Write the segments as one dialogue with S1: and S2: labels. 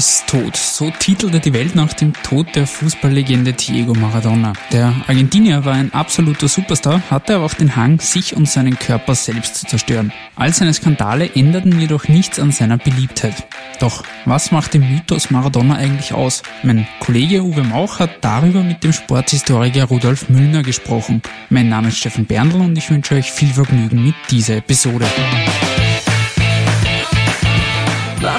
S1: Ist tot. So titelte die Welt nach dem Tod der Fußballlegende Diego Maradona. Der Argentinier war ein absoluter Superstar, hatte aber auch den Hang, sich und seinen Körper selbst zu zerstören. All seine Skandale änderten jedoch nichts an seiner Beliebtheit. Doch was macht den Mythos Maradona eigentlich aus? Mein Kollege Uwe Mauch hat darüber mit dem Sporthistoriker Rudolf Müllner gesprochen. Mein Name ist Steffen Berndl und ich wünsche euch viel Vergnügen mit dieser Episode.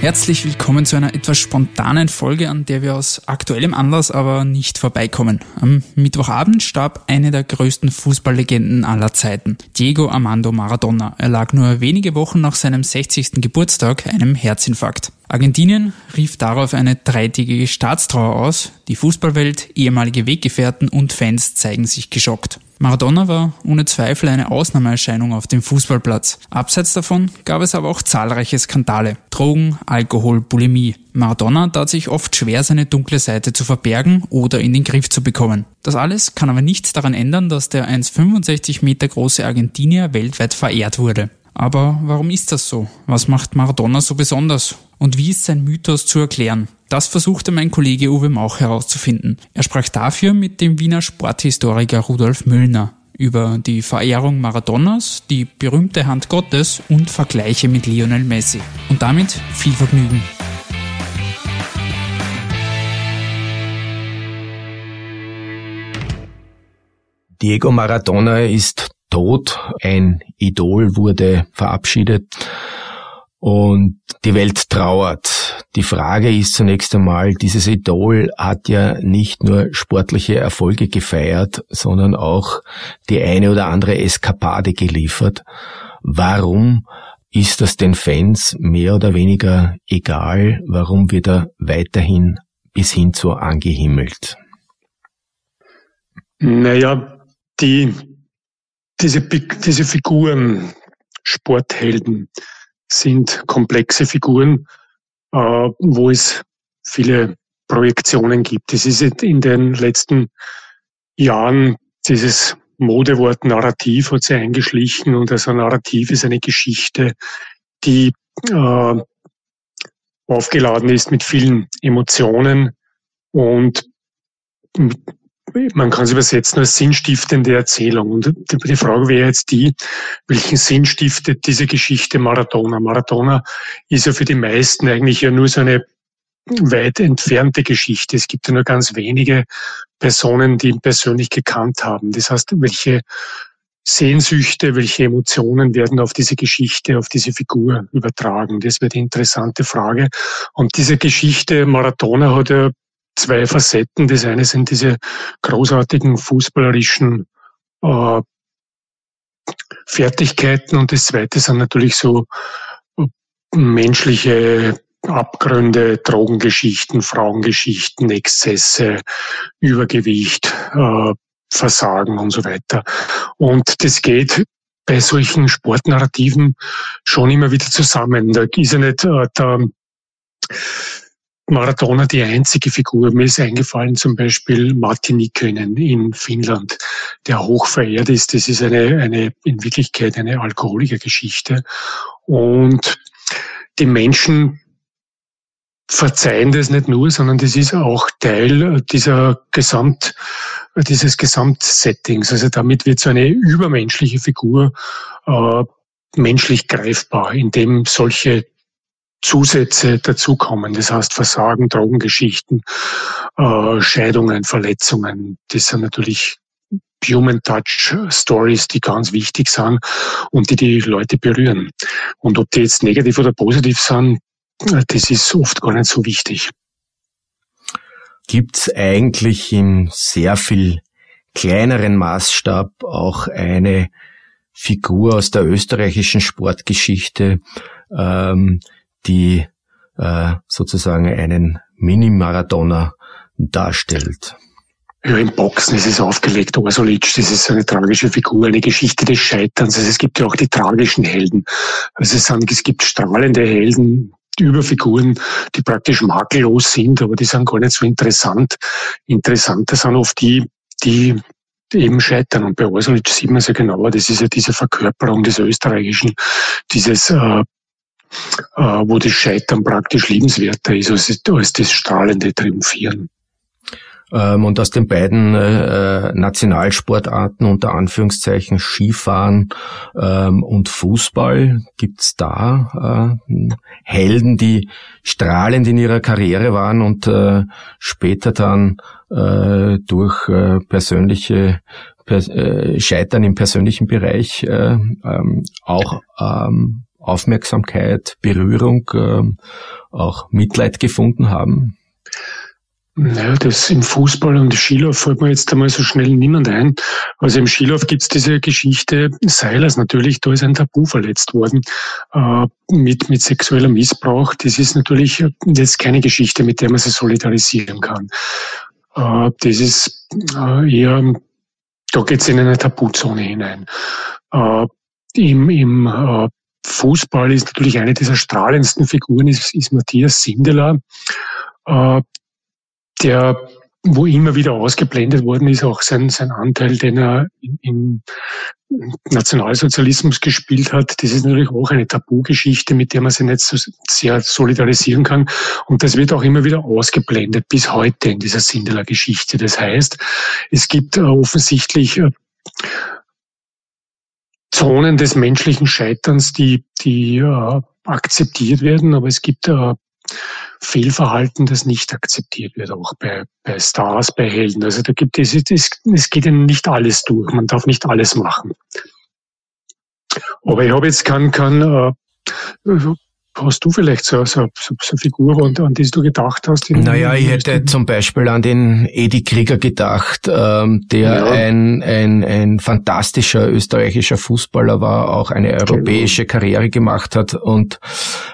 S1: Herzlich willkommen zu einer etwas spontanen Folge, an der wir aus aktuellem Anlass aber nicht vorbeikommen. Am Mittwochabend starb eine der größten Fußballlegenden aller Zeiten, Diego Armando Maradona. Er lag nur wenige Wochen nach seinem 60. Geburtstag einem Herzinfarkt. Argentinien rief darauf eine dreitägige Staatstrauer aus. Die Fußballwelt, ehemalige Weggefährten und Fans zeigen sich geschockt. Maradona war ohne Zweifel eine Ausnahmeerscheinung auf dem Fußballplatz. Abseits davon gab es aber auch zahlreiche Skandale. Drogen, Alkohol, Bulimie. Maradona tat sich oft schwer, seine dunkle Seite zu verbergen oder in den Griff zu bekommen. Das alles kann aber nichts daran ändern, dass der 1,65 Meter große Argentinier weltweit verehrt wurde. Aber warum ist das so? Was macht Maradona so besonders? Und wie ist sein Mythos zu erklären? Das versuchte mein Kollege Uwe Mauch herauszufinden. Er sprach dafür mit dem Wiener Sporthistoriker Rudolf Müllner über die Verehrung Maradonas, die berühmte Hand Gottes und Vergleiche mit Lionel Messi. Und damit viel Vergnügen.
S2: Diego Maradona ist tot, ein Idol wurde verabschiedet und die Welt trauert. Die Frage ist zunächst einmal, dieses Idol hat ja nicht nur sportliche Erfolge gefeiert, sondern auch die eine oder andere Eskapade geliefert. Warum ist das den Fans mehr oder weniger egal? Warum wird er weiterhin bis hin zu angehimmelt?
S3: Naja, die diese, diese Figuren, Sporthelden, sind komplexe Figuren, äh, wo es viele Projektionen gibt. Es ist in den letzten Jahren dieses Modewort Narrativ hat sich eingeschlichen und also Narrativ ist eine Geschichte, die äh, aufgeladen ist mit vielen Emotionen und man kann es übersetzen als sinnstiftende Erzählung. Und die Frage wäre jetzt die, welchen Sinn stiftet diese Geschichte Maradona? Maradona ist ja für die meisten eigentlich ja nur so eine weit entfernte Geschichte. Es gibt ja nur ganz wenige Personen, die ihn persönlich gekannt haben. Das heißt, welche Sehnsüchte, welche Emotionen werden auf diese Geschichte, auf diese Figur übertragen? Das wäre die interessante Frage. Und diese Geschichte Maradona hat ja zwei Facetten. Das eine sind diese großartigen fußballerischen äh, Fertigkeiten und das zweite sind natürlich so äh, menschliche Abgründe, Drogengeschichten, Frauengeschichten, Exzesse, Übergewicht, äh, Versagen und so weiter. Und das geht bei solchen Sportnarrativen schon immer wieder zusammen. Da ist ja nicht äh, der Maradona die einzige Figur. Mir ist eingefallen zum Beispiel Martin Nikkönen in Finnland, der hoch verehrt ist. Das ist eine, eine, in Wirklichkeit eine Alkoholikergeschichte. Und die Menschen verzeihen das nicht nur, sondern das ist auch Teil dieser Gesamt, dieses Gesamtsettings. Also damit wird so eine übermenschliche Figur äh, menschlich greifbar, indem solche Zusätze dazukommen. Das heißt Versagen, Drogengeschichten, äh, Scheidungen, Verletzungen. Das sind natürlich Human Touch Stories, die ganz wichtig sind und die die Leute berühren. Und ob die jetzt negativ oder positiv sind, das ist oft gar nicht so wichtig.
S2: Gibt es eigentlich im sehr viel kleineren Maßstab auch eine Figur aus der österreichischen Sportgeschichte, ähm, die äh, sozusagen einen Mini-Marathoner darstellt.
S3: Ja, im Boxen ist es aufgelegt. Orsulic, das ist eine tragische Figur, eine Geschichte des Scheiterns. Also es gibt ja auch die tragischen Helden. Also es, sind, es gibt strahlende Helden, über Figuren, die praktisch makellos sind, aber die sind gar nicht so interessant. Interessanter sind oft die, die eben scheitern. Und bei Orsulic sieht man es ja genauer, das ist ja diese Verkörperung des Österreichischen, dieses, äh, wo das Scheitern praktisch liebenswerter ist als, als das strahlende Triumphieren.
S2: Ähm, und aus den beiden äh, Nationalsportarten unter Anführungszeichen Skifahren ähm, und Fußball gibt's da äh, Helden, die strahlend in ihrer Karriere waren und äh, später dann äh, durch äh, persönliche per, äh, Scheitern im persönlichen Bereich äh, ähm, auch ähm, Aufmerksamkeit, Berührung, äh, auch Mitleid gefunden haben?
S3: Naja, das im Fußball und Skilauf fällt mir jetzt einmal so schnell niemand ein. Also im Skilauf gibt's diese Geschichte Seilers natürlich, da ist ein Tabu verletzt worden äh, mit, mit sexueller Missbrauch. Das ist natürlich jetzt keine Geschichte, mit der man sich solidarisieren kann. Äh, das ist äh, eher, da geht's in eine Tabuzone hinein. Äh, Im im äh, Fußball ist natürlich eine dieser strahlendsten Figuren ist, ist Matthias Sindeler. Äh, der wo immer wieder ausgeblendet worden ist, auch sein, sein Anteil, den er im Nationalsozialismus gespielt hat. Das ist natürlich auch eine Tabugeschichte, mit der man sich nicht so sehr solidarisieren kann. Und das wird auch immer wieder ausgeblendet, bis heute in dieser Sindeler Geschichte. Das heißt, es gibt äh, offensichtlich äh, Zonen des menschlichen Scheiterns, die, die äh, akzeptiert werden, aber es gibt äh, Fehlverhalten, das nicht akzeptiert wird, auch bei, bei Stars, bei Helden. Also da gibt es, es, es geht ihnen nicht alles durch. Man darf nicht alles machen. Aber ich habe jetzt keinen, kein, äh, Hast du vielleicht so, so, so, so eine Figur, an, an die du gedacht hast?
S2: Naja, ich hätte zum Beispiel an den Edi Krieger gedacht, ähm, der ja. ein, ein, ein fantastischer österreichischer Fußballer war, auch eine genau. europäische. Karriere gemacht hat und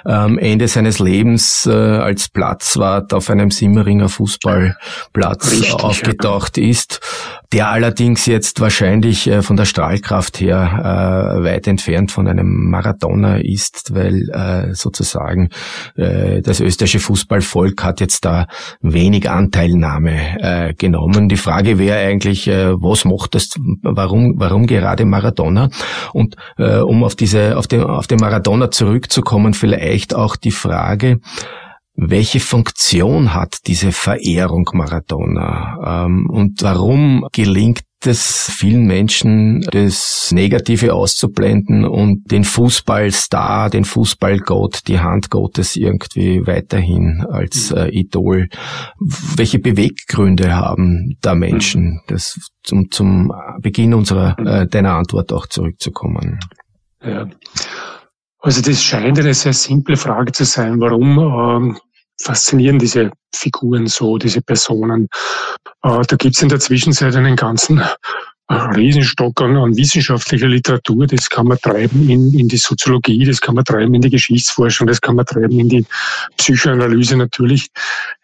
S2: ähm, Ende seines Lebens äh, als Platzwart auf einem Simmeringer Fußballplatz Richtig, aufgetaucht ja. ist der allerdings jetzt wahrscheinlich äh, von der Strahlkraft her äh, weit entfernt von einem Maradona ist, weil äh, sozusagen äh, das österreichische Fußballvolk hat jetzt da wenig Anteilnahme äh, genommen. Die Frage wäre eigentlich, äh, was macht das, warum, warum gerade Maradona? Und äh, um auf diese, auf den, auf den Maradona zurückzukommen, vielleicht auch die Frage, welche Funktion hat diese Verehrung Maradona ähm, und warum gelingt es vielen Menschen, das Negative auszublenden und den Fußballstar, den Fußballgott, die Hand Gottes irgendwie weiterhin als äh, Idol. Welche Beweggründe haben da Menschen? Das zum, zum Beginn unserer äh, deiner Antwort auch zurückzukommen.
S3: Ja. Also das scheint eine sehr simple Frage zu sein. Warum ähm, faszinieren diese Figuren so, diese Personen? Äh, da gibt es in der Zwischenzeit einen ganzen äh, Riesenstock an, an, wissenschaftlicher Literatur. Das kann man treiben in, in die Soziologie, das kann man treiben in die Geschichtsforschung, das kann man treiben in die Psychoanalyse. Natürlich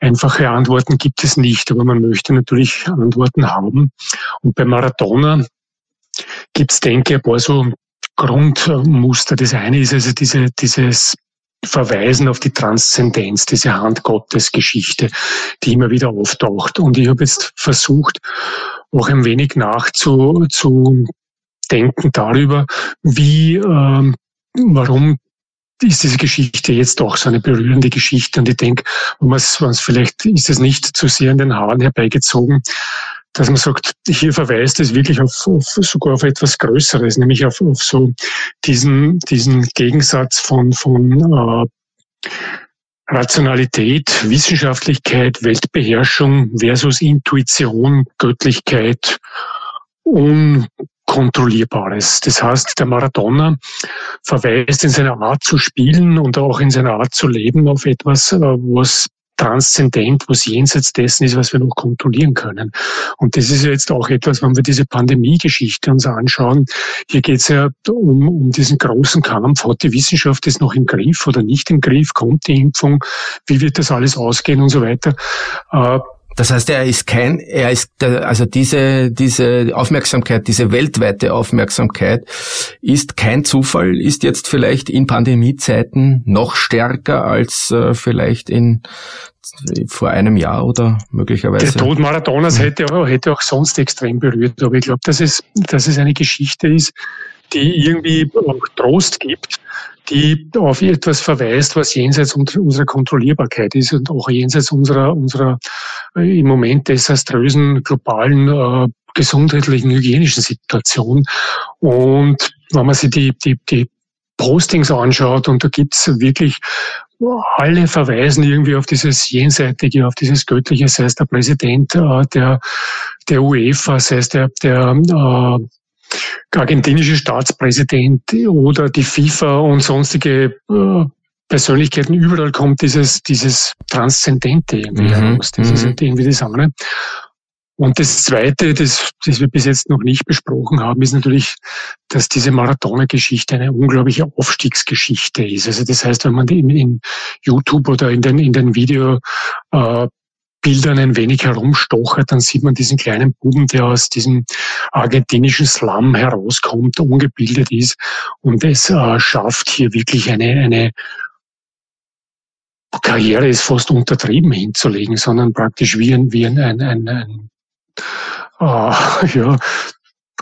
S3: einfache Antworten gibt es nicht, aber man möchte natürlich Antworten haben. Und bei Maradona gibt es, denke ich, ein paar so Grundmuster. Das eine ist also diese, dieses Verweisen auf die Transzendenz, diese Hand Gottes Geschichte, die immer wieder auftaucht. Und ich habe jetzt versucht, auch ein wenig nachzudenken darüber, wie, äh, warum ist diese Geschichte jetzt doch so eine berührende Geschichte. Und ich denke, wenn man es vielleicht ist es nicht zu sehr in den Haaren herbeigezogen, dass man sagt, hier verweist es wirklich auf, auf sogar auf etwas Größeres, nämlich auf, auf so diesen, diesen Gegensatz von, von äh, Rationalität, Wissenschaftlichkeit, Weltbeherrschung versus Intuition, Göttlichkeit, Unkontrollierbares. Das heißt, der Maradona verweist in seiner Art zu spielen und auch in seiner Art zu leben auf etwas, äh, was transzendent, was jenseits dessen ist, was wir noch kontrollieren können. Und das ist jetzt auch etwas, wenn wir diese Pandemie-Geschichte uns anschauen. Hier geht es ja um, um diesen großen Kampf. Hat die Wissenschaft das noch im Griff oder nicht im Griff? Kommt die Impfung? Wie wird das alles ausgehen und so weiter? Äh,
S2: Das heißt, er ist kein, er ist, also diese, diese Aufmerksamkeit, diese weltweite Aufmerksamkeit ist kein Zufall, ist jetzt vielleicht in Pandemiezeiten noch stärker als äh, vielleicht in vor einem Jahr oder möglicherweise.
S3: Der Tod Maradonas hätte, hätte auch sonst extrem berührt, aber ich glaube, dass es, dass es eine Geschichte ist, die irgendwie auch Trost gibt, die auf etwas verweist, was jenseits unserer Kontrollierbarkeit ist und auch jenseits unserer, unserer äh, im Moment desaströsen globalen äh, gesundheitlichen, hygienischen Situation. Und wenn man sich die, die, die Postings anschaut, und da gibt's wirklich alle verweisen irgendwie auf dieses Jenseitige, auf dieses Göttliche, sei es der Präsident äh, der, der UEFA, sei es der, der äh, argentinische Staatspräsident oder die FIFA und sonstige äh, Persönlichkeiten, überall kommt dieses, dieses Transzendente irgendwie mhm. heraus. Das ist mhm. halt irgendwie das andere. Und das Zweite, das, das wir bis jetzt noch nicht besprochen haben, ist natürlich, dass diese Marathoner-Geschichte eine unglaubliche Aufstiegsgeschichte ist. Also das heißt, wenn man in, in YouTube oder in den, in den Video äh, Bildern ein wenig herumstochert, dann sieht man diesen kleinen Buben, der aus diesem argentinischen Slum herauskommt, ungebildet ist. Und es äh, schafft hier wirklich eine, eine Karriere ist fast untertrieben hinzulegen, sondern praktisch wie ein, wie ein, ein, ein, ein äh, ja,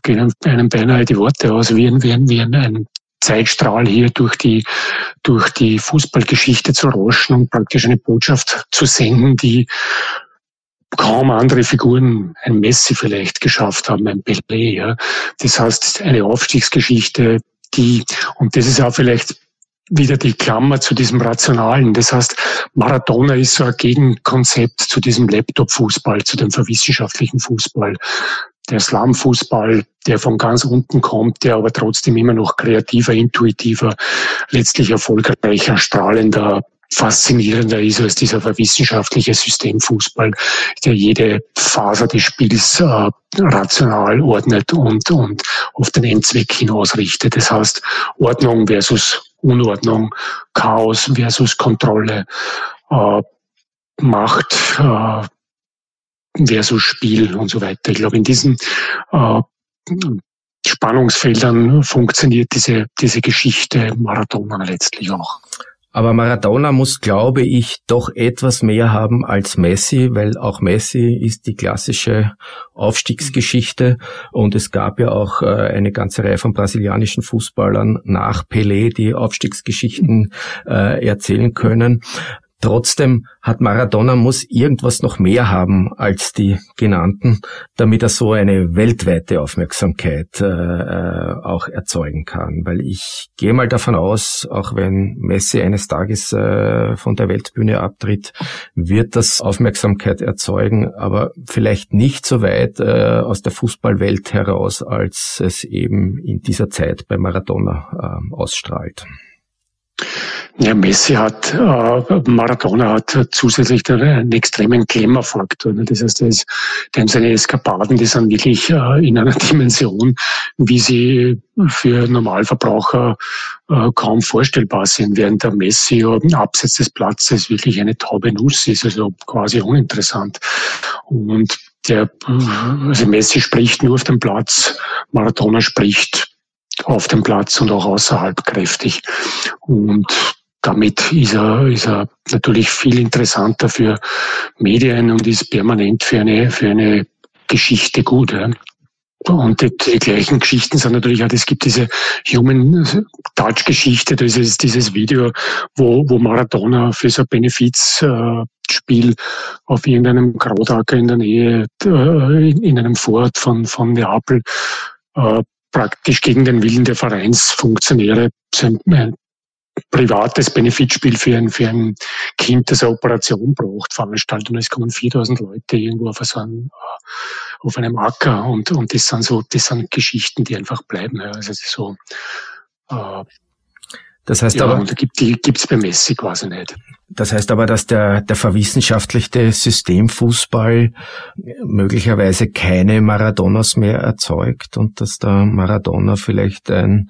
S3: gehen einem beinahe die Worte aus, wie ein, wie ein, wie ein, ein Zeitstrahl hier durch die, durch die Fußballgeschichte zu rauschen und praktisch eine Botschaft zu senden, die kaum andere Figuren, ein Messi vielleicht geschafft haben, ein Pelé. Ja. Das heißt, eine Aufstiegsgeschichte, die, und das ist auch vielleicht wieder die Klammer zu diesem Rationalen. Das heißt, Maradona ist so ein Gegenkonzept zu diesem Laptop-Fußball, zu dem verwissenschaftlichen Fußball der Slum-Fußball, der von ganz unten kommt, der aber trotzdem immer noch kreativer, intuitiver, letztlich erfolgreicher, strahlender, faszinierender ist als dieser wissenschaftliche Systemfußball, der jede Faser des Spiels äh, rational ordnet und, und auf den Endzweck hinausrichtet. Das heißt, Ordnung versus Unordnung, Chaos versus Kontrolle, äh, Macht, äh, versus Spiel und so weiter. Ich glaube, in diesen äh, Spannungsfeldern funktioniert diese, diese Geschichte Maradona letztlich auch.
S2: Aber Maradona muss, glaube ich, doch etwas mehr haben als Messi, weil auch Messi ist die klassische Aufstiegsgeschichte und es gab ja auch äh, eine ganze Reihe von brasilianischen Fußballern nach Pelé, die Aufstiegsgeschichten äh, erzählen können. Trotzdem hat Maradona muss irgendwas noch mehr haben als die genannten, damit er so eine weltweite Aufmerksamkeit äh, äh, auch erzeugen kann. Weil ich gehe mal davon aus, auch wenn Messi eines Tages äh, von der Weltbühne abtritt, wird das Aufmerksamkeit erzeugen, aber vielleicht nicht so weit äh, aus der Fußballwelt heraus, als es eben in dieser Zeit bei Maradona äh, ausstrahlt.
S3: Ja, Messi hat, äh, Maradona hat zusätzlich einen extremen Klemmerfaktor. Ne? Das heißt, ist, dem seine Eskapaden, die sind wirklich äh, in einer Dimension, wie sie für Normalverbraucher äh, kaum vorstellbar sind, während der Messi abseits des Platzes wirklich eine taube Nuss ist, also quasi uninteressant. Und der, also Messi spricht nur auf dem Platz, Maradona spricht auf dem Platz und auch außerhalb kräftig. Und damit ist er, ist er natürlich viel interessanter für Medien und ist permanent für eine, für eine Geschichte gut. Ja. Und die, die, gleichen Geschichten sind natürlich auch, es gibt diese Human Touch Geschichte, das ist dieses Video, wo, wo Maradona für so ein Benefizspiel auf irgendeinem Krautacker in der Nähe, äh, in einem Vorort von, von Neapel, äh, praktisch gegen den Willen der Vereinsfunktionäre sein privates Benefitspiel für ein, für ein Kind, das eine Operation braucht, veranstaltet. Und es kommen 4000 Leute irgendwo auf, so einem, auf einem Acker und, und das sind so, das sind Geschichten, die einfach bleiben. Also so, äh,
S2: das heißt ja, aber,
S3: und gibt die gibt's bei Messi quasi nicht.
S2: Das heißt aber, dass der, der verwissenschaftlichte Systemfußball möglicherweise keine Maradonas mehr erzeugt und dass der Maradona vielleicht ein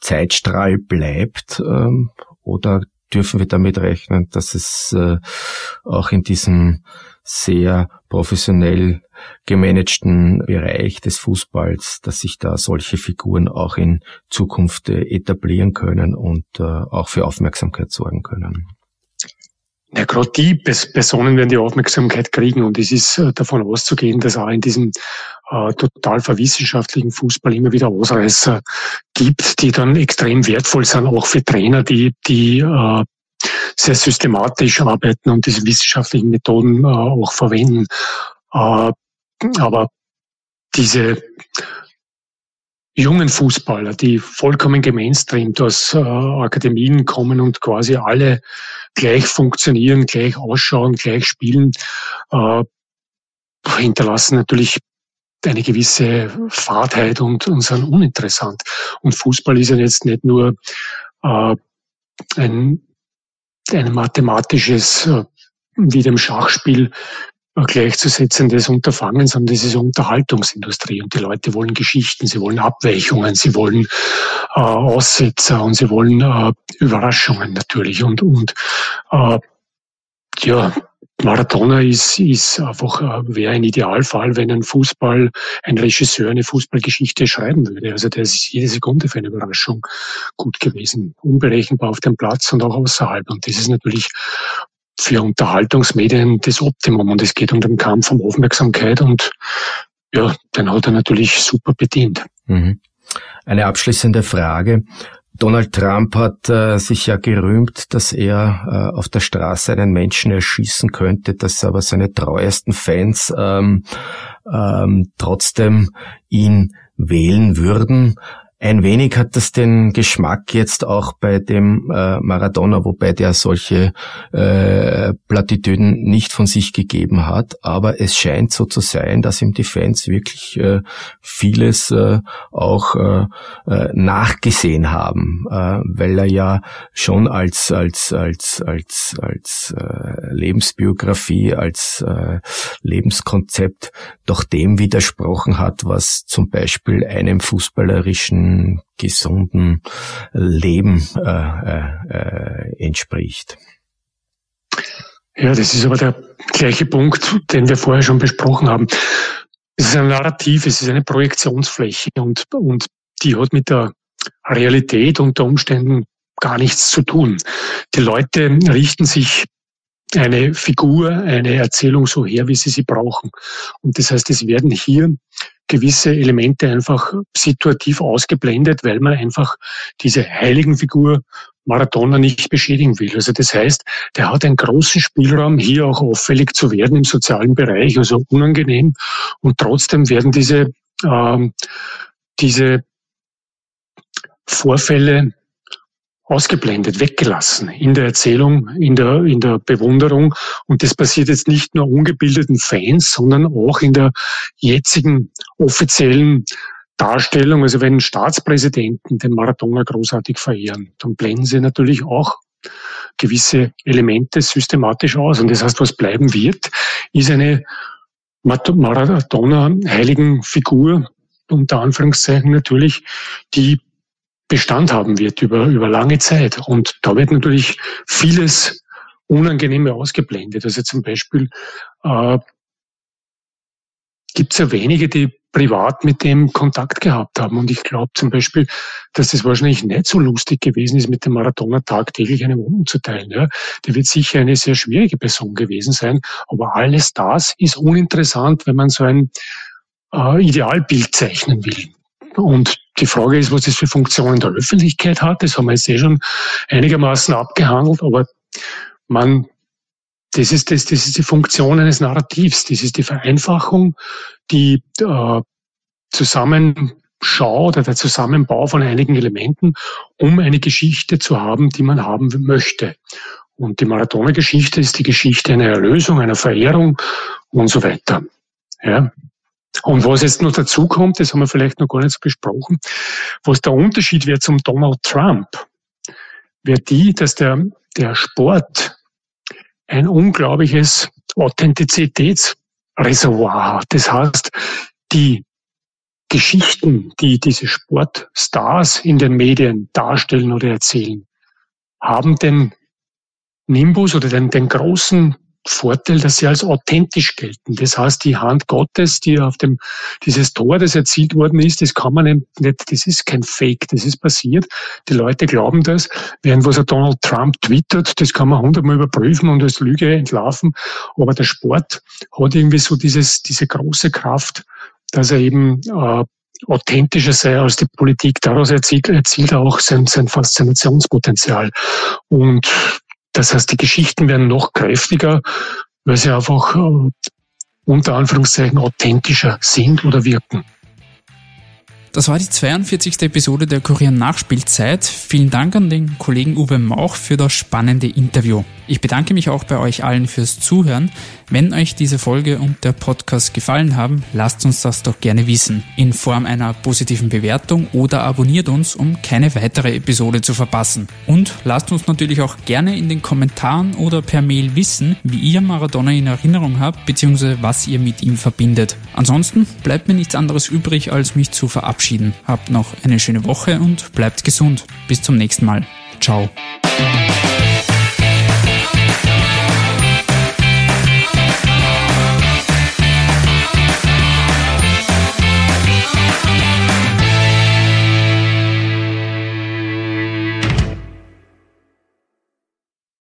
S2: Zeitstrahl bleibt? Ähm, oder dürfen wir damit rechnen, dass es äh, auch in diesem sehr professionell gemanagten Bereich des Fußballs, dass sich da solche Figuren auch in Zukunft äh, etablieren können und äh, auch für Aufmerksamkeit sorgen können.
S3: Ja, gerade die Personen werden die Aufmerksamkeit kriegen und es ist äh, davon auszugehen, dass auch in diesem äh, total verwissenschaftlichen Fußball immer wieder Ausreißer gibt, die dann extrem wertvoll sind, auch für Trainer, die, die äh, sehr systematisch arbeiten und diese wissenschaftlichen Methoden äh, auch verwenden. Äh, aber diese jungen Fußballer, die vollkommen gemainstreamt aus äh, Akademien kommen und quasi alle gleich funktionieren, gleich ausschauen, gleich spielen, äh, hinterlassen natürlich eine gewisse Fahrtheit und, und sind uninteressant. Und Fußball ist ja jetzt nicht nur äh, ein, ein mathematisches, äh, wie dem Schachspiel, gleichzusetzendes Unterfangen, sondern das ist Unterhaltungsindustrie und die Leute wollen Geschichten, sie wollen Abweichungen, sie wollen äh, Aussetzer und sie wollen äh, Überraschungen natürlich und und äh, ja Marathoner ist, ist einfach, äh, wäre ein Idealfall, wenn ein Fußball, ein Regisseur eine Fußballgeschichte schreiben würde. Also der ist jede Sekunde für eine Überraschung gut gewesen. Unberechenbar auf dem Platz und auch außerhalb. Und das ist natürlich für Unterhaltungsmedien das Optimum und es geht um den Kampf um Aufmerksamkeit und ja, den hat er natürlich super bedient. Mhm.
S2: Eine abschließende Frage. Donald Trump hat äh, sich ja gerühmt, dass er äh, auf der Straße einen Menschen erschießen könnte, dass aber seine treuesten Fans ähm, ähm, trotzdem ihn wählen würden. Ein wenig hat das den Geschmack jetzt auch bei dem äh, Maradona, wobei der solche äh, Plattitüden nicht von sich gegeben hat. Aber es scheint so zu sein, dass ihm die Fans wirklich äh, vieles äh, auch äh, äh, nachgesehen haben, äh, weil er ja schon als als als als als äh, Lebensbiografie, als äh, Lebenskonzept doch dem widersprochen hat, was zum Beispiel einem fußballerischen gesunden Leben äh, äh, entspricht.
S3: Ja, das ist aber der gleiche Punkt, den wir vorher schon besprochen haben. Es ist ein Narrativ, es ist eine Projektionsfläche und, und die hat mit der Realität unter Umständen gar nichts zu tun. Die Leute richten sich eine Figur, eine Erzählung so her, wie sie sie brauchen. Und das heißt, es werden hier gewisse Elemente einfach situativ ausgeblendet, weil man einfach diese heiligen Figur Maradona nicht beschädigen will. Also das heißt, der hat einen großen Spielraum, hier auch auffällig zu werden im sozialen Bereich, also unangenehm. Und trotzdem werden diese, ähm, diese Vorfälle ausgeblendet, weggelassen in der Erzählung, in der, in der Bewunderung. Und das passiert jetzt nicht nur ungebildeten Fans, sondern auch in der jetzigen offiziellen Darstellung. Also wenn Staatspräsidenten den Maradona großartig verehren, dann blenden sie natürlich auch gewisse Elemente systematisch aus. Und das heißt, was bleiben wird, ist eine Maradona-heiligen Figur, unter Anführungszeichen natürlich, die Bestand haben wird über, über lange Zeit. Und da wird natürlich vieles Unangenehme ausgeblendet. Also zum Beispiel äh, gibt es ja wenige, die privat mit dem Kontakt gehabt haben. Und ich glaube zum Beispiel, dass es wahrscheinlich nicht so lustig gewesen ist, mit dem Marathoner tagtäglich eine Wohnung zu teilen. Ja. Der wird sicher eine sehr schwierige Person gewesen sein. Aber alles das ist uninteressant, wenn man so ein äh, Idealbild zeichnen will. Und die Frage ist, was das für Funktionen der Öffentlichkeit hat. Das haben wir jetzt eh schon einigermaßen abgehandelt, aber man, das ist, das, das ist die Funktion eines Narrativs. Das ist die Vereinfachung, die äh, Zusammenschau oder der Zusammenbau von einigen Elementen, um eine Geschichte zu haben, die man haben möchte. Und die Marathoner-Geschichte ist die Geschichte einer Erlösung, einer Verehrung und so weiter. Ja. Und was jetzt noch dazu kommt, das haben wir vielleicht noch gar nicht so besprochen, was der Unterschied wird zum Donald Trump, wird die, dass der, der Sport ein unglaubliches Authentizitätsreservoir hat. Das heißt, die Geschichten, die diese Sportstars in den Medien darstellen oder erzählen, haben den Nimbus oder den, den großen Vorteil, dass sie als authentisch gelten. Das heißt, die Hand Gottes, die auf dem, dieses Tor, das erzielt worden ist, das kann man nicht, das ist kein Fake, das ist passiert. Die Leute glauben das. Während was Donald Trump twittert, das kann man hundertmal überprüfen und als Lüge entlarven. Aber der Sport hat irgendwie so dieses, diese große Kraft, dass er eben, äh, authentischer sei als die Politik. Daraus erzielt, erzielt er auch sein, sein Faszinationspotenzial. Und das heißt, die Geschichten werden noch kräftiger, weil sie einfach äh, unter Anführungszeichen authentischer sind oder wirken.
S1: Das war die 42. Episode der Kurier Nachspielzeit. Vielen Dank an den Kollegen Uwe Mauch für das spannende Interview. Ich bedanke mich auch bei euch allen fürs Zuhören. Wenn euch diese Folge und der Podcast gefallen haben, lasst uns das doch gerne wissen. In Form einer positiven Bewertung oder abonniert uns, um keine weitere Episode zu verpassen. Und lasst uns natürlich auch gerne in den Kommentaren oder per Mail wissen, wie ihr Maradona in Erinnerung habt, bzw. was ihr mit ihm verbindet. Ansonsten bleibt mir nichts anderes übrig, als mich zu verabschieden. Habt noch eine schöne Woche und bleibt gesund. Bis zum nächsten Mal. Ciao.